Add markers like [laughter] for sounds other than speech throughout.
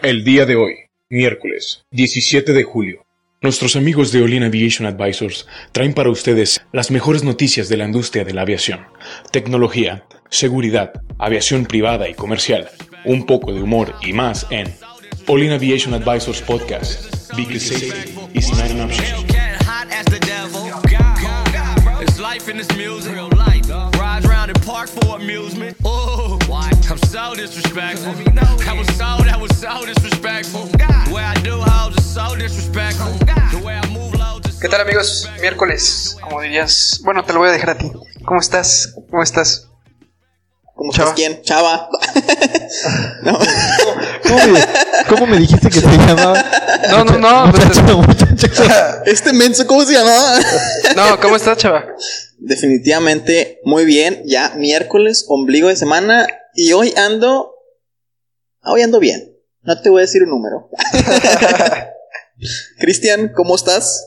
El día de hoy, miércoles 17 de julio, nuestros amigos de Olin Aviation Advisors traen para ustedes las mejores noticias de la industria de la aviación, tecnología, seguridad, aviación privada y comercial, un poco de humor y más en Olin Aviation Advisors Podcast, because safety is not an option. So disrespectful. I was so, that was so disrespectful. The way I do hoes is so disrespectful. The way I move low just ¿Qué tal amigos? Miércoles, como dirías. Bueno, te lo voy a dejar a ti. ¿Cómo estás? ¿Cómo estás? ¿Cómo Chava. estás quién? Chava. [laughs] no. ¿Cómo me, cómo me dijiste que se llamaba? No, no, no. pues, Muchacho, muchacho. Este menso, ¿cómo se llamaba? no, ¿cómo estás, chava? Definitivamente muy bien. Ya miércoles, ombligo de semana. Y hoy ando. Hoy ando bien. No te voy a decir un número. [laughs] Cristian, ¿cómo estás?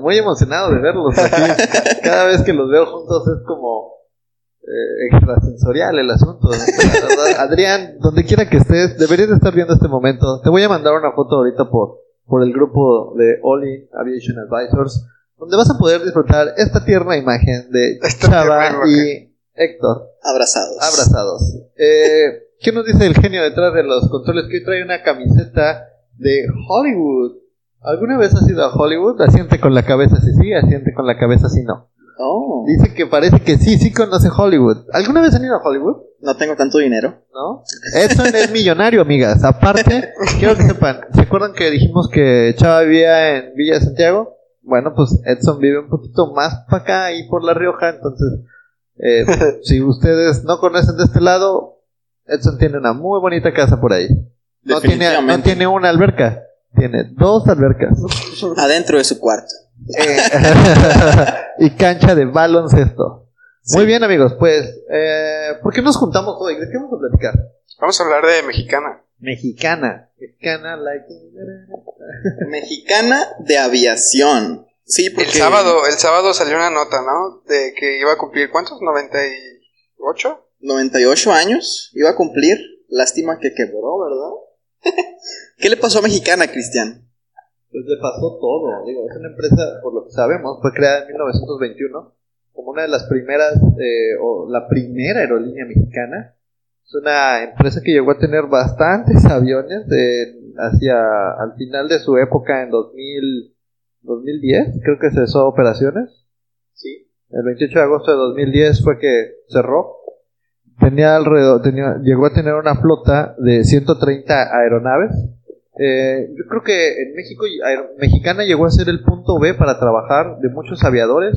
Muy emocionado de verlos aquí. Cada vez que los veo juntos es como eh, extrasensorial el asunto. La verdad, [laughs] Adrián, donde quiera que estés, deberías de estar viendo este momento. Te voy a mandar una foto ahorita por, por el grupo de All In Aviation Advisors, donde vas a poder disfrutar esta tierna imagen de Esta Chava y Héctor. Abrazados. Abrazados. Eh, ¿Qué nos dice el genio detrás de los controles? Que hoy trae una camiseta de Hollywood. ¿Alguna vez has ido a Hollywood? Asiente con la cabeza si sí, asiente con la cabeza si no. Oh, Dice que parece que sí, sí conoce Hollywood. ¿Alguna vez han ido a Hollywood? no tengo tanto dinero. ¿No? Edson es millonario, amigas. Aparte, quiero que sepan, ¿se acuerdan que dijimos que Chava vivía en Villa de Santiago? Bueno, pues Edson vive un poquito más para acá y por La Rioja, entonces, eh, [laughs] si ustedes no conocen de este lado, Edson tiene una muy bonita casa por ahí. No tiene, no tiene una alberca, tiene dos albercas. Adentro de su cuarto. Eh, [laughs] y cancha de baloncesto. Muy bien, amigos, pues, eh, ¿por qué nos juntamos hoy? ¿De qué vamos a platicar? Vamos a hablar de mexicana. Mexicana. Mexicana, like. [laughs] Mexicana de aviación. Sí, porque. El sábado, el sábado salió una nota, ¿no? De que iba a cumplir, ¿cuántos? ¿98? 98 años iba a cumplir. Lástima que quebró, ¿verdad? [laughs] ¿Qué le pasó a Mexicana, Cristian? Pues le pasó todo. Digo, es una empresa, por lo que sabemos, fue creada en 1921 como una de las primeras, eh, o la primera aerolínea mexicana. Es una empresa que llegó a tener bastantes aviones de, hacia al final de su época en 2000, 2010, creo que cesó operaciones. Sí. El 28 de agosto de 2010 fue que cerró. Tenía alrededor, tenía, llegó a tener una flota de 130 aeronaves. Eh, yo creo que en México, Aero- Mexicana llegó a ser el punto B para trabajar de muchos aviadores,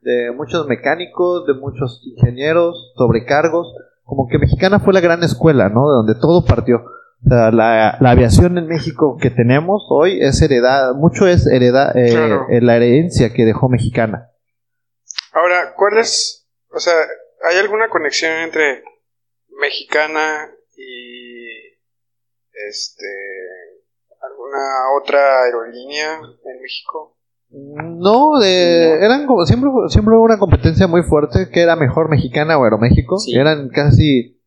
de muchos mecánicos, de muchos ingenieros, sobrecargos. Como que Mexicana fue la gran escuela, ¿no? De donde todo partió. O sea, la, la aviación en México que tenemos hoy es heredada, mucho es heredada, eh, Claro. eh, la herencia que dejó Mexicana. Ahora, ¿cuál es, o sea, hay alguna conexión entre mexicana y, este, otra aerolínea en México? No, de, eran como siempre, siempre hubo una competencia muy fuerte que era mejor Mexicana o Aeroméxico. Sí. Eran casi,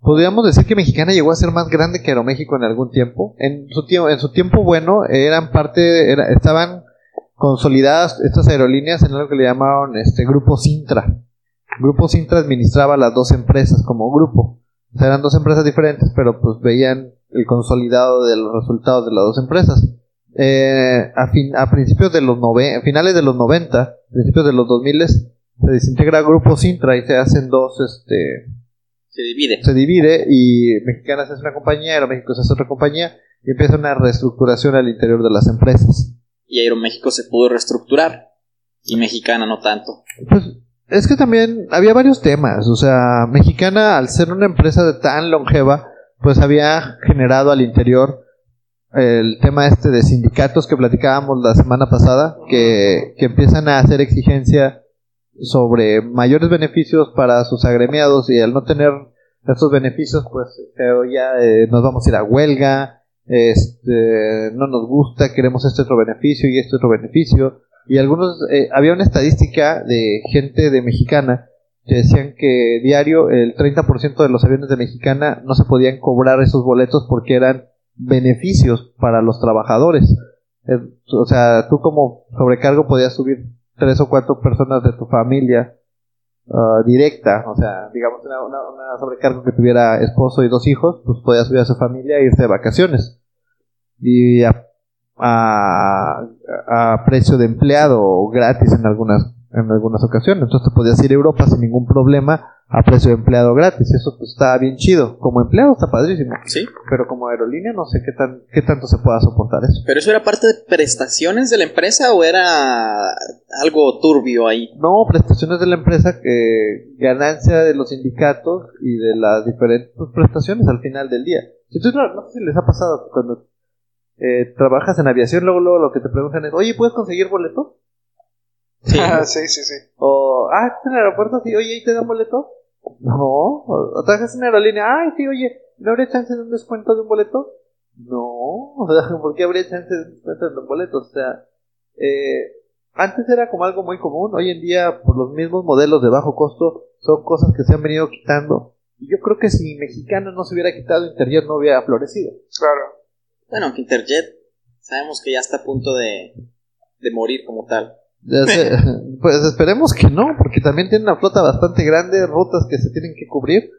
podríamos decir que Mexicana llegó a ser más grande que Aeroméxico en algún tiempo. En su tiempo, en su tiempo bueno, eran parte, era- estaban consolidadas estas aerolíneas en algo que le llamaban este grupo Sintra. Grupo Sintra administraba las dos empresas como grupo. O sea, eran dos empresas diferentes, pero pues veían el consolidado de los resultados de las dos empresas. Eh, a, fin- a principios de los nove a finales de los 90, principios de los 2000 se desintegra Grupo Sintra y se hacen dos, este, Se divide. se divide y Mexicana se hace una compañía, Aeroméxico se hace otra compañía y empieza una reestructuración al interior de las empresas. Y Aeroméxico se pudo reestructurar. Y Mexicana no tanto. Pues es que también había varios temas, o sea, Mexicana al ser una empresa de tan longeva, pues había generado al interior el tema este de sindicatos que platicábamos la semana pasada, que, que empiezan a hacer exigencia sobre mayores beneficios para sus agremiados y al no tener estos beneficios, pues pero ya eh, nos vamos a ir a huelga, este, no nos gusta, queremos este otro beneficio y este otro beneficio. Y algunos, eh, había una estadística de gente de mexicana que decían que diario el 30% de los aviones de mexicana no se podían cobrar esos boletos porque eran beneficios para los trabajadores. O sea, tú como sobrecargo podías subir tres o cuatro personas de tu familia ah, directa, o sea, digamos una, una, una sobrecargo que tuviera esposo y dos hijos, pues podía subir a su familia e irse de vacaciones. Y a, a, a precio de empleado o gratis en algunas en algunas ocasiones. Entonces te podías ir a Europa sin ningún problema a precio de empleado gratis. Eso pues, está bien chido. Como empleado está padrísimo. Sí. Pero como aerolínea no sé qué, tan, qué tanto se pueda soportar eso. ¿Pero eso era parte de prestaciones de la empresa o era algo turbio ahí? No, prestaciones de la empresa, que ganancia de los sindicatos y de las diferentes pues, prestaciones al final del día. Si tú, no, no sé si les ha pasado cuando eh, trabajas en aviación, luego, luego lo que te preguntan es, oye, ¿puedes conseguir boleto? Sí. [laughs] Ah, sí, sí, sí. O, ah, ¿estás en el aeropuerto? Sí, oye, ¿y te dan boleto? No. O, o trabajas en aerolínea, ay, sí, oye, ¿no habría chance de un descuento de un boleto? No. [laughs] O sea, ¿por qué habría chance de un descuento de un boleto? O sea, eh, antes era como algo muy común, hoy en día, por los mismos modelos de bajo costo, son cosas que se han venido quitando. Y yo creo que si Mexicana no se hubiera quitado, Interjet no hubiera florecido. Claro. Bueno, que Interjet sabemos que ya está a punto de, de morir como tal. Ya sé, [laughs] pues esperemos que no, porque también tiene una flota bastante grande, rutas que se tienen que cubrir.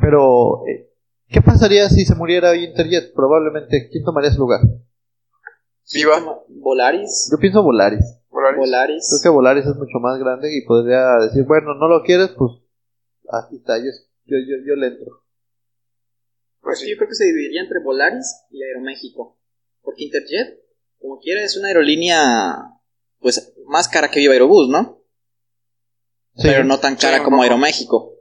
Pero, eh, ¿qué pasaría si se muriera hoy Interjet? Probablemente, ¿quién tomaría su lugar? Viva. Volaris. Yo pienso Volaris. Volaris. Creo Volaris. que Volaris es mucho más grande y podría decir, bueno, no lo quieres, pues aquí está, yo, yo, yo, yo le entro. Pues Yo sí. creo que se dividiría entre Volaris y Aeroméxico. Porque Interjet, como quiera, es una aerolínea pues más cara que Viva Aerobús, ¿no? Sí, Pero no tan cara como. Aeroméxico.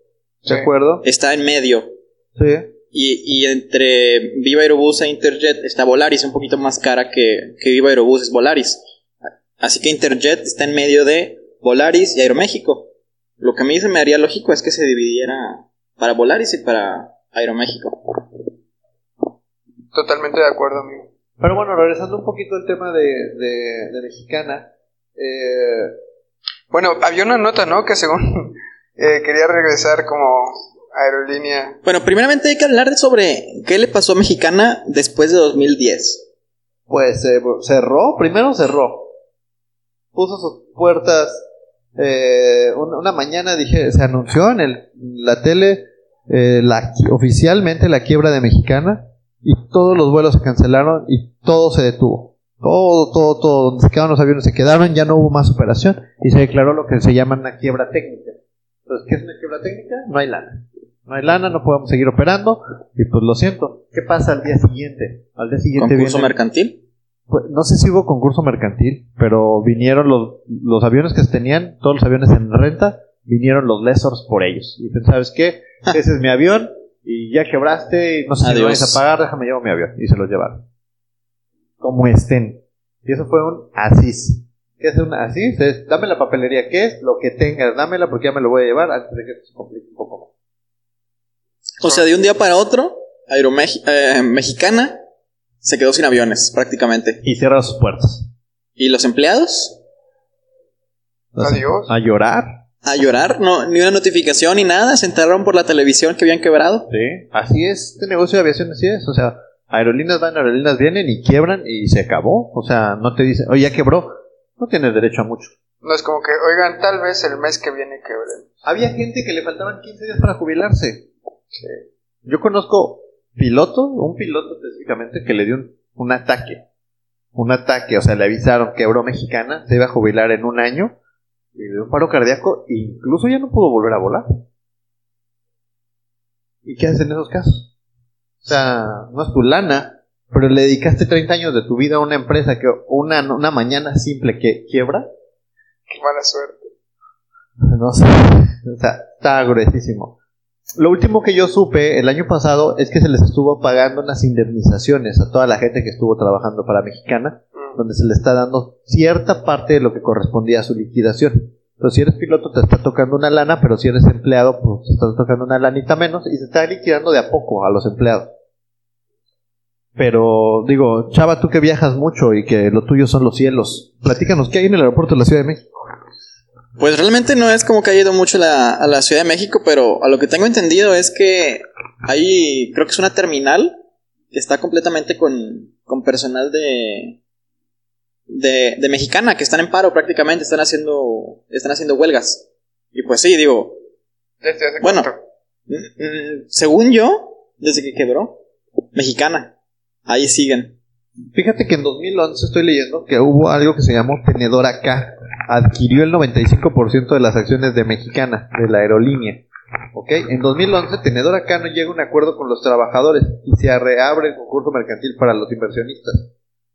¿De acuerdo? Está en medio. Sí. Y, y entre Viva Aerobús e Interjet está Volaris, un poquito más cara que, que Viva Aerobús es Volaris. Así que Interjet está en medio de Volaris y Aeroméxico. Lo que a mí se me haría lógico es que se dividiera para Volaris y para Aeroméxico. Totalmente de acuerdo, amigo. Pero bueno, regresando un poquito al tema de, de, de Mexicana, eh, Bueno, había una nota, ¿no? Que según [laughs] eh, quería regresar como aerolínea. Bueno, primeramente hay que hablar sobre qué le pasó a Mexicana después de 2010. pues eh, cerró, primero cerró. Puso sus puertas. eh, una, una mañana dije, se anunció en el, la tele eh, la, oficialmente la quiebra de Mexicana y todos los vuelos se cancelaron y todo se detuvo. Todo, todo, todo. Donde se quedaron los aviones se quedaron, ya no hubo más operación y se declaró lo que se llama una quiebra técnica. Entonces, ¿qué es una quiebra técnica? No hay lana. No hay lana, no podemos seguir operando y pues lo siento. ¿Qué pasa al día siguiente? Al día siguiente Concurso viene- mercantil. pues, no sé si hubo concurso mercantil, pero vinieron los, los aviones que se tenían, todos los aviones en renta, vinieron los lessors por ellos. Y dicen, ¿sabes qué? [laughs] Ese es mi avión y ya quebraste y no sé si me vais a pagar, déjame llevo mi avión. Y se los llevaron. Como estén. Y eso fue un asís. ¿Qué es un asís? Es, dame la papelería, ¿qué es? Lo que tengas, dámela porque ya me lo voy a llevar antes de que se complique un poco más. O sea, de un día para otro, Aeroméxico Mexicana se quedó sin aviones, prácticamente. Y cierra sus puertas. ¿Y los empleados? Entonces, Adiós. A llorar. A llorar, no, ni una notificación ni nada, se enteraron por la televisión que habían quebrado. Sí, así es, este negocio de aviación así es, o sea, aerolíneas van, aerolíneas vienen y quiebran y se acabó, o sea, no te dicen, oye, ya quebró, no tienes derecho a mucho. No es como que, oigan, tal vez el mes que viene quebremos. Había gente que le faltaban 15 días para jubilarse. Yo conozco piloto, un piloto específicamente que le dio un, un ataque, un ataque, o sea, le avisaron quebró mexicana, se iba a jubilar en un año y le dio un paro cardíaco e incluso ya no pudo volver a volar. ¿Y qué haces en esos casos? O sea, no es tu lana, pero le dedicaste 30 años de tu vida a una empresa que una, una mañana simple que quiebra. Qué mala suerte. No sé, o sea, está gruesísimo. Lo último que yo supe el año pasado es que se les estuvo pagando unas indemnizaciones a toda la gente que estuvo trabajando para Mexicana, Mm. donde se le está dando cierta parte de lo que correspondía a su liquidación. Entonces, si eres piloto te está tocando una lana, pero si eres empleado, pues te está tocando una lanita menos y se está liquidando de a poco a los empleados. Pero, digo, Chava, tú que viajas mucho y que lo tuyo son los cielos, platícanos, ¿qué hay en el aeropuerto de la Ciudad de México? Pues realmente no es como que haya ido mucho a la, Ciudad de México, pero a lo que tengo entendido es que hay, creo que es una terminal está completamente con, con personal de, de, de mexicana, que están en paro prácticamente, están haciendo, están haciendo huelgas. Y pues sí, digo, ¿Desde hace Bueno. mm, mm, según yo, desde que quebró, mexicana, ahí siguen. Fíjate que en 2011 estoy leyendo que hubo algo que se llamó Tenedora K. Adquirió el 95% de las acciones de Mexicana, de la aerolínea. ¿Ok? En 2011 Tenedora K no llega a un acuerdo con los trabajadores y se reabre el concurso mercantil para los inversionistas.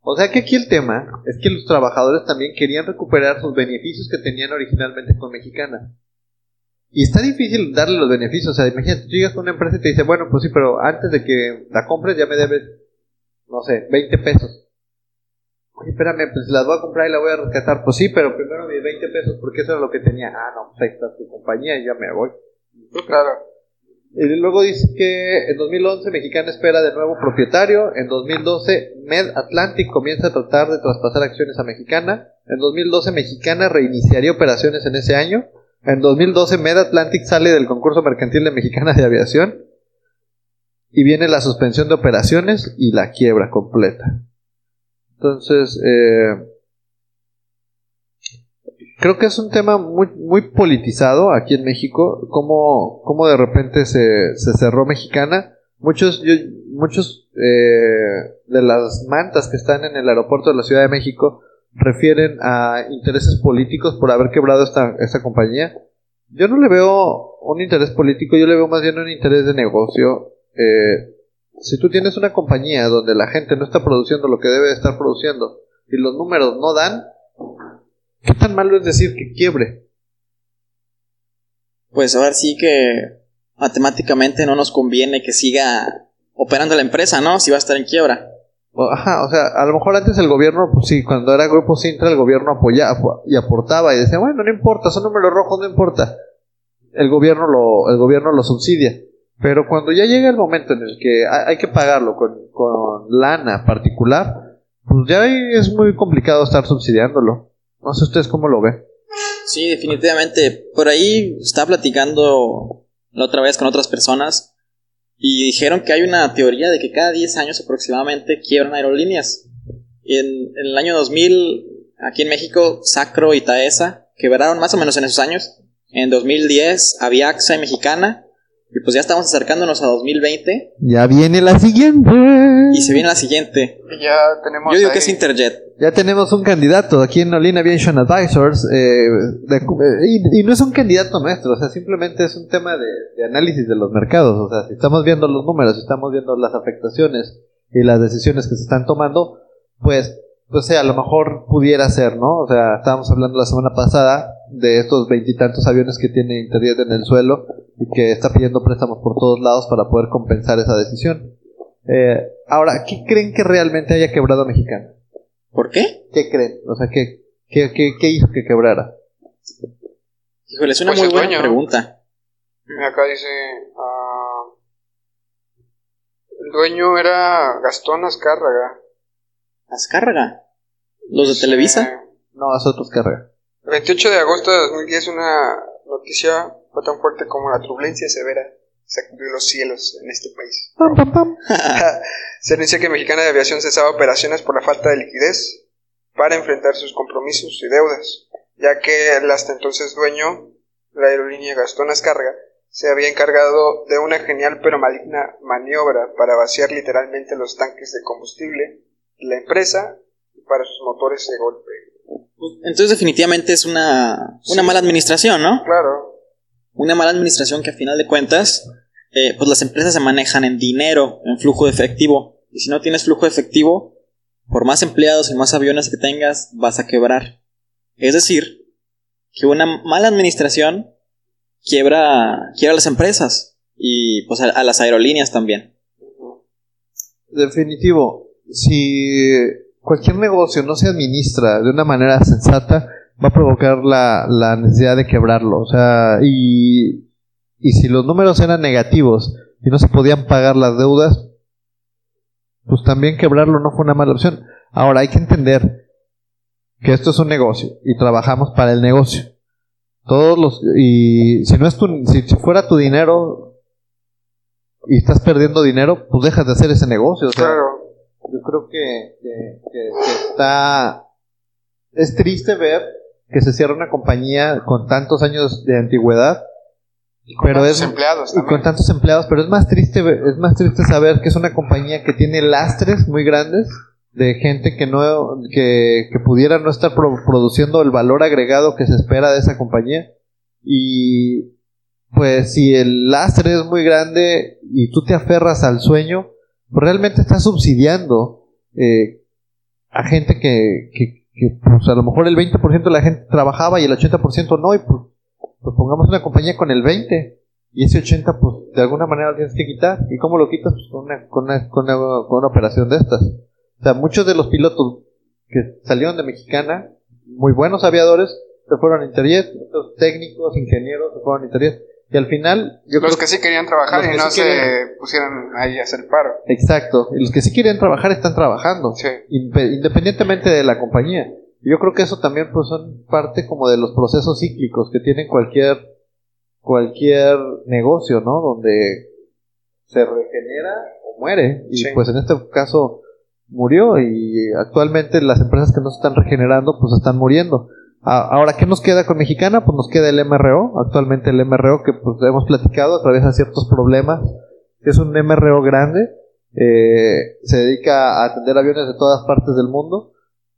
O sea que aquí el tema es que los trabajadores también querían recuperar sus beneficios que tenían originalmente con Mexicana. Y está difícil darle los beneficios. O sea, imagínate, tú llegas a una empresa y te dice, bueno, pues sí, pero antes de que la compres ya me debes, no sé, 20 pesos. Oye, espérame, pues las voy a comprar y la voy a rescatar. Pues sí, pero primero mis 20 pesos, porque eso era lo que tenía. Ah, no, pues ahí está tu compañía y ya me voy. Claro. Y luego dice que en 2011 Mexicana espera de nuevo propietario. En 2012 Med Atlantic comienza a tratar de traspasar acciones a Mexicana. En 2012 Mexicana reiniciaría operaciones en ese año. En 2012 Med Atlantic sale del concurso mercantil de Mexicana de Aviación. Y viene la suspensión de operaciones y la quiebra completa. Entonces, eh, creo que es un tema muy, muy politizado aquí en México, cómo, cómo de repente se, se cerró Mexicana. Muchos, yo- muchos eh, de las mantas que están en el aeropuerto de la Ciudad de México refieren a intereses políticos por haber quebrado esta, esta compañía. Yo no le veo un interés político, yo le veo más bien un interés de negocio. Eh, si tú tienes una compañía donde la gente no está produciendo lo que debe de estar produciendo y los números no dan, ¿qué tan malo es decir que quiebre? Pues ahora sí que matemáticamente no nos conviene que siga operando la empresa, ¿no? Si va a estar en quiebra. Ajá, o sea, a lo mejor antes el gobierno, pues sí, cuando era Grupo Sintra, el gobierno apoyaba y aportaba y decía, bueno, no importa, son números rojos, no importa. El gobierno lo, el gobierno lo subsidia. Pero cuando ya llega el momento en el que hay, que pagarlo con, con lana particular, pues ya es muy complicado estar subsidiándolo. No sé ustedes cómo lo ven. Sí, definitivamente. Por ahí estaba platicando la otra vez con otras personas y dijeron que hay una teoría de que cada 10 años aproximadamente quiebran aerolíneas. Y en, en el año 2000, aquí en México, Sacro y Taesa quebraron más o menos en esos años. En 2010, Aviaxa y Mexicana. Y pues ya estamos acercándonos a 2020 Ya viene la siguiente. y se viene la siguiente. Y ya tenemos. Yo digo ahí- que es Interjet. Ya tenemos un candidato aquí en Olin Aviation Advisors eh, de- y, y no es un candidato nuestro, o sea, simplemente es un tema de, de análisis de los mercados, o sea, si estamos viendo los números, si estamos viendo las afectaciones y las decisiones que se están tomando, pues, pues sea, a lo mejor pudiera ser, ¿no? O sea, estábamos hablando la semana pasada de estos veintitantos aviones que tiene Interjet en el suelo y que está pidiendo préstamos por todos lados para poder compensar esa decisión. Eh, ahora, ¿qué creen que realmente haya quebrado Mexicana? ¿Por qué? ¿Qué creen? O sea, ¿qué, qué, qué, qué hizo que quebrara? Híjole, es una Pues muy buena dueño. pregunta. Acá dice. ah, el dueño era Gastón Azcárraga. Azcárraga. Los de Sí. Televisa. No, es otros carrera. El 28 de agosto de 2010 una noticia fue tan fuerte como la turbulencia severa sacudió los cielos en este país. [laughs] Se anuncia que Mexicana de Aviación cesaba operaciones por la falta de liquidez para enfrentar sus compromisos y deudas, ya que el hasta entonces dueño, la aerolínea Gastón Azcárraga, se había encargado de una genial pero maligna maniobra para vaciar literalmente los tanques de combustible de la empresa y para sus motores de golpe. Entonces definitivamente es una, una mala administración, ¿no? Claro, Una mala administración que a final de cuentas, eh, pues las empresas se manejan en dinero, en flujo de efectivo. Y si no tienes flujo de efectivo, por más empleados y más aviones que tengas, vas a quebrar. Es decir, que una mala administración quiebra, quiebra las empresas y pues a, a las aerolíneas también. Definitivo. Si cualquier negocio no se administra de una manera sensata, va a provocar la, la necesidad de quebrarlo. O sea, y, y si los números eran negativos y no se podían pagar las deudas, pues también quebrarlo no fue una mala opción. Ahora hay que entender que esto es un negocio y trabajamos para el negocio. Todos los y si no es tu si, fuera tu dinero y estás perdiendo dinero, pues dejas de hacer ese negocio. Claro. Yo creo que, que- que- que está... Es triste ver que se cierra una compañía con tantos años de antigüedad, pero Tantos es... empleados y con también. tantos empleados, pero es más triste es más triste saber que es una compañía que tiene lastres muy grandes de gente que no que, que pudiera no estar pro- produciendo el valor agregado que se espera de esa compañía y pues si el lastre es muy grande y tú te aferras al sueño realmente estás subsidiando eh, a gente que, que, que, pues a lo mejor el 20% de la gente trabajaba y el 80% no y pues, pues pongamos una compañía con el 20 y ese 80 pues de alguna manera lo tienes que quitar. Y cómo lo quitas pues con una, con una, con una, con una operación de estas. O sea muchos de los pilotos que salieron de Mexicana muy buenos aviadores se fueron a Interjet muchos técnicos ingenieros se fueron a Interjet y al final yo Los creo que sí querían trabajar y que no sí se querían- pusieron ahí a hacer paro. exacto y los que sí quieren trabajar están trabajando Sí. Independientemente de la compañía. Yo creo que eso también pues son parte como de los procesos cíclicos que tiene cualquier cualquier negocio, ¿no? Donde se regenera o muere y Sí. pues en este caso murió y actualmente las empresas que no se están regenerando pues están muriendo. Ahora, ¿qué nos queda con Mexicana? Pues nos queda el MRO, actualmente el MRO que pues hemos platicado atraviesa ciertos problemas, es un MRO grande, eh, se dedica a atender aviones de todas partes del mundo,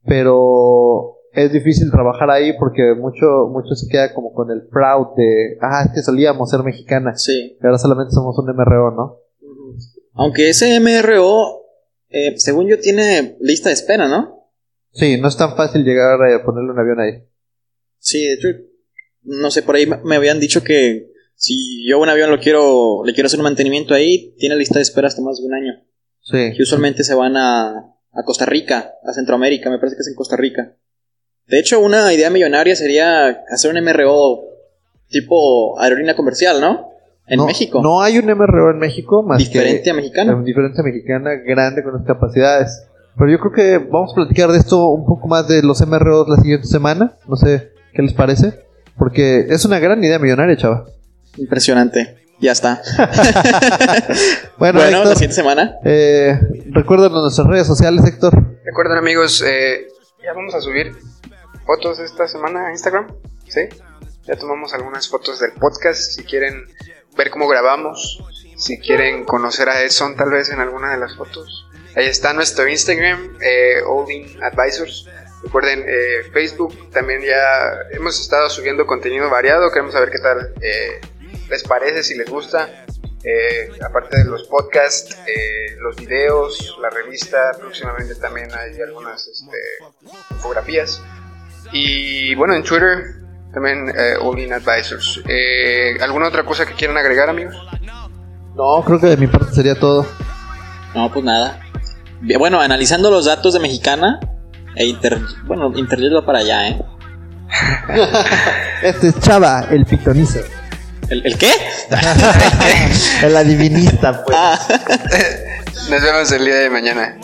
pero es difícil trabajar ahí porque mucho, mucho se queda como con el proud de, ah, es que solíamos ser mexicana, Sí. ahora solamente somos un MRO, ¿no? Aunque ese MRO, eh, según yo, tiene lista de espera, ¿no? Sí, no es tan fácil llegar a ponerle un avión ahí. Sí, de hecho, no sé, por ahí me- habían dicho que si yo un avión lo quiero, le quiero hacer un mantenimiento ahí, tiene lista de espera hasta más de un año. Sí. Que usualmente se van a, a Costa Rica, a Centroamérica, me parece que es en Costa Rica. De hecho, una idea millonaria sería hacer un MRO tipo aerolínea comercial, ¿no? En no, México. No hay un MRO en México más diferente que a mexicano. eh, diferente a mexicana, grande con las capacidades. Pero yo creo que vamos a platicar de esto un poco más de los MROs la siguiente semana. No sé qué les parece. Porque es una gran idea millonaria, chava. Impresionante. Ya está. [laughs] Bueno, bueno, Héctor, la siguiente semana. eh, recuérdanos nuestras redes sociales, Héctor. Recuerden amigos, eh, ya vamos a subir fotos esta semana a Instagram, ¿sí? Ya tomamos algunas fotos del podcast, si quieren ver cómo grabamos, si quieren conocer a Edson tal vez en alguna de las fotos. Ahí está nuestro Instagram, eh, All In Advisors. Recuerden, eh, Facebook también ya hemos estado subiendo contenido variado, queremos saber qué tal eh, les parece, si les gusta. Eh, aparte de los podcasts, eh, los videos, la revista, próximamente también hay algunas este, infografías. Y bueno, en Twitter también eh, All In Advisors. Eh, ¿Alguna otra cosa que quieran agregar, amigos? No, creo que de mi parte sería todo. No, pues nada. Bueno, analizando los datos de Mexicana, e Inter... bueno, Interjet va para allá, ¿eh? [laughs] Este es Chava, el pitonizo. ¿El, el qué? [laughs] el adivinista, pues. Ah, [laughs] Nos vemos el día de mañana.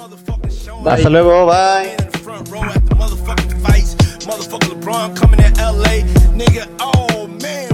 Hasta luego, bye. front row at the motherfucking fights. Motherfucker LeBron coming to LA. Nigga, oh man,